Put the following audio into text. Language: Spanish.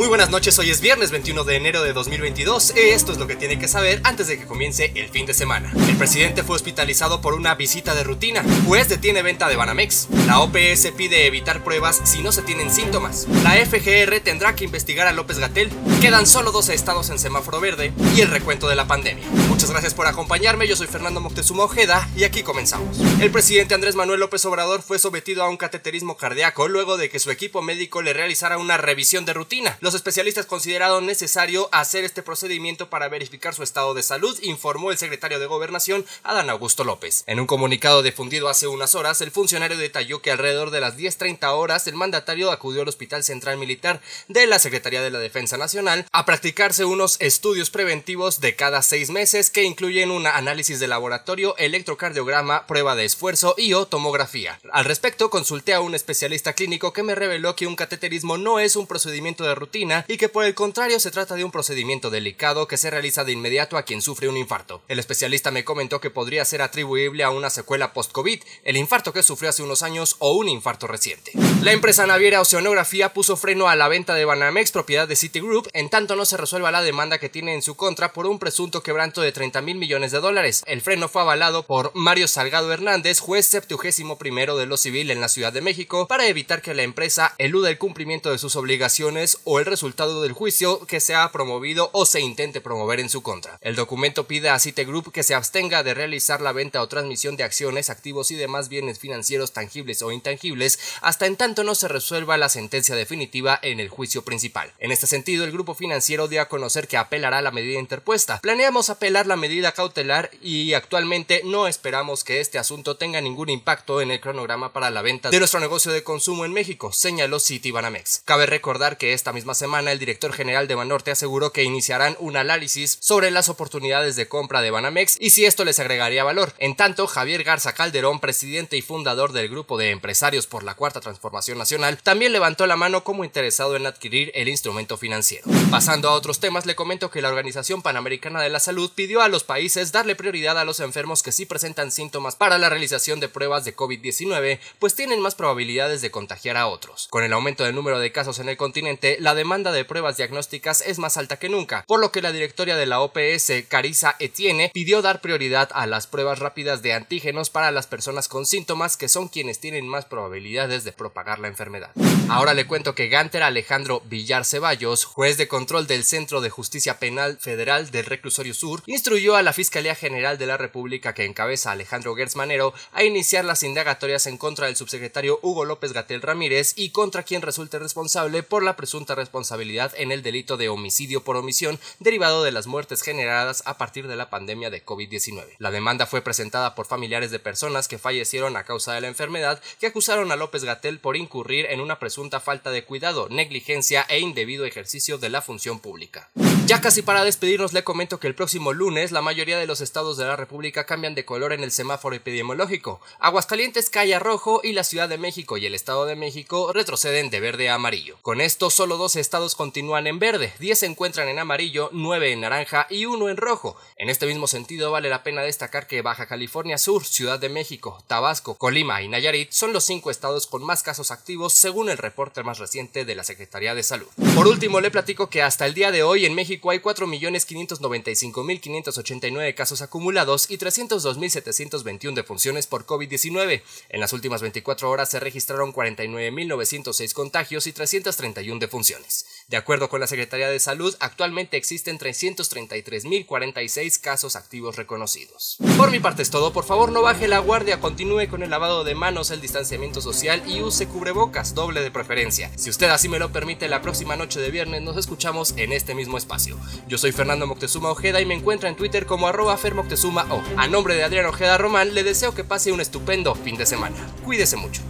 Muy buenas noches, hoy es viernes 21 de enero de 2022 y esto es lo que tiene que saber antes de que comience el fin de semana. El presidente fue hospitalizado por una visita de rutina, juez detiene venta de Banamex, la OPS pide evitar pruebas si no se tienen síntomas, la FGR tendrá que investigar a López Gatel, quedan solo 12 estados en semáforo verde y el recuento de la pandemia. Muchas gracias por acompañarme, yo soy Fernando Moctezuma Ojeda y aquí comenzamos. El presidente Andrés Manuel López Obrador fue sometido a un cateterismo cardíaco luego de que su equipo médico le realizara una revisión de rutina. Especialistas consideraron necesario hacer este procedimiento para verificar su estado de salud, informó el secretario de Gobernación, Adán Augusto López. En un comunicado difundido hace unas horas, el funcionario detalló que alrededor de las 10.30 horas el mandatario acudió al Hospital Central Militar de la Secretaría de la Defensa Nacional a practicarse unos estudios preventivos de cada seis meses que incluyen un análisis de laboratorio, electrocardiograma, prueba de esfuerzo y o tomografía. Al respecto, consulté a un especialista clínico que me reveló que un cateterismo no es un procedimiento de rutina y que por el contrario se trata de un procedimiento delicado que se realiza de inmediato a quien sufre un infarto. El especialista me comentó que podría ser atribuible a una secuela post-COVID, el infarto que sufrió hace unos años o un infarto reciente. La empresa naviera Oceanografía puso freno a la venta de Banamex, propiedad de Citigroup, en tanto no se resuelva la demanda que tiene en su contra por un presunto quebranto de 30 mil millones de dólares. El freno fue avalado por Mario Salgado Hernández, juez septuagésimo primero de lo civil en la Ciudad de México, para evitar que la empresa eluda el cumplimiento de sus obligaciones o el resultado del juicio que se ha promovido o se intente promover en su contra. El documento pide a Citigroup que se abstenga de realizar la venta o transmisión de acciones, activos y demás bienes financieros tangibles o intangibles hasta en tanto no se resuelva la sentencia definitiva en el juicio principal. En este sentido, el grupo financiero dio a conocer que apelará la medida interpuesta. Planeamos apelar la medida cautelar y actualmente no esperamos que este asunto tenga ningún impacto en el cronograma para la venta de nuestro negocio de consumo en México, señaló Citibanamex. Cabe recordar que esta misma semana el director general de Banorte aseguró que iniciarán un análisis sobre las oportunidades de compra de Banamex y si esto les agregaría valor. En tanto, Javier Garza Calderón, presidente y fundador del grupo de empresarios por la Cuarta Transformación Nacional, también levantó la mano como interesado en adquirir el instrumento financiero. Pasando a otros temas, le comento que la Organización Panamericana de la Salud pidió a los países darle prioridad a los enfermos que sí presentan síntomas para la realización de pruebas de COVID-19, pues tienen más probabilidades de contagiar a otros. Con el aumento del número de casos en el continente, la demanda de pruebas diagnósticas es más alta que nunca, por lo que la directoria de la OPS, Carisa Etienne, pidió dar prioridad a las pruebas rápidas de antígenos para las personas con síntomas que son quienes tienen más probabilidades de propagar la enfermedad. Ahora le cuento que Ganter Alejandro Villar Ceballos, juez de control del Centro de Justicia Penal Federal del Reclusorio Sur, instruyó a la Fiscalía General de la República que encabeza Alejandro Gersmanero a iniciar las indagatorias en contra del subsecretario Hugo López Gatel Ramírez y contra quien resulte responsable por la presunta responsabilidad en el delito de homicidio por omisión derivado de las muertes generadas a partir de la pandemia de COVID-19. La demanda fue presentada por familiares de personas que fallecieron a causa de la enfermedad que acusaron a López Gatel por incurrir en una presunta falta de cuidado, negligencia e indebido ejercicio de la función pública. Ya casi para despedirnos le comento que el próximo lunes la mayoría de los estados de la República cambian de color en el semáforo epidemiológico. Aguascalientes cae a rojo y la Ciudad de México y el Estado de México retroceden de verde a amarillo. Con esto solo dos estados continúan en verde, 10 se encuentran en amarillo, 9 en naranja y 1 en rojo. En este mismo sentido vale la pena destacar que Baja California Sur, Ciudad de México, Tabasco, Colima y Nayarit son los cinco estados con más casos activos según el reporte más reciente de la Secretaría de Salud. Por último le platico que hasta el día de hoy en México hay 4.595.589 casos acumulados y 302.721 defunciones por COVID-19. En las últimas 24 horas se registraron 49.906 contagios y 331 defunciones. De acuerdo con la Secretaría de Salud, actualmente existen 333.046 casos activos reconocidos. Por mi parte es todo, por favor no baje la guardia, continúe con el lavado de manos, el distanciamiento social y use cubrebocas, doble de preferencia. Si usted así me lo permite, la próxima noche de viernes nos escuchamos en este mismo espacio. Yo soy Fernando Moctezuma Ojeda y me encuentra en Twitter como arroba fermoctezuma o. A nombre de Adrián Ojeda Román, le deseo que pase un estupendo fin de semana. Cuídese mucho.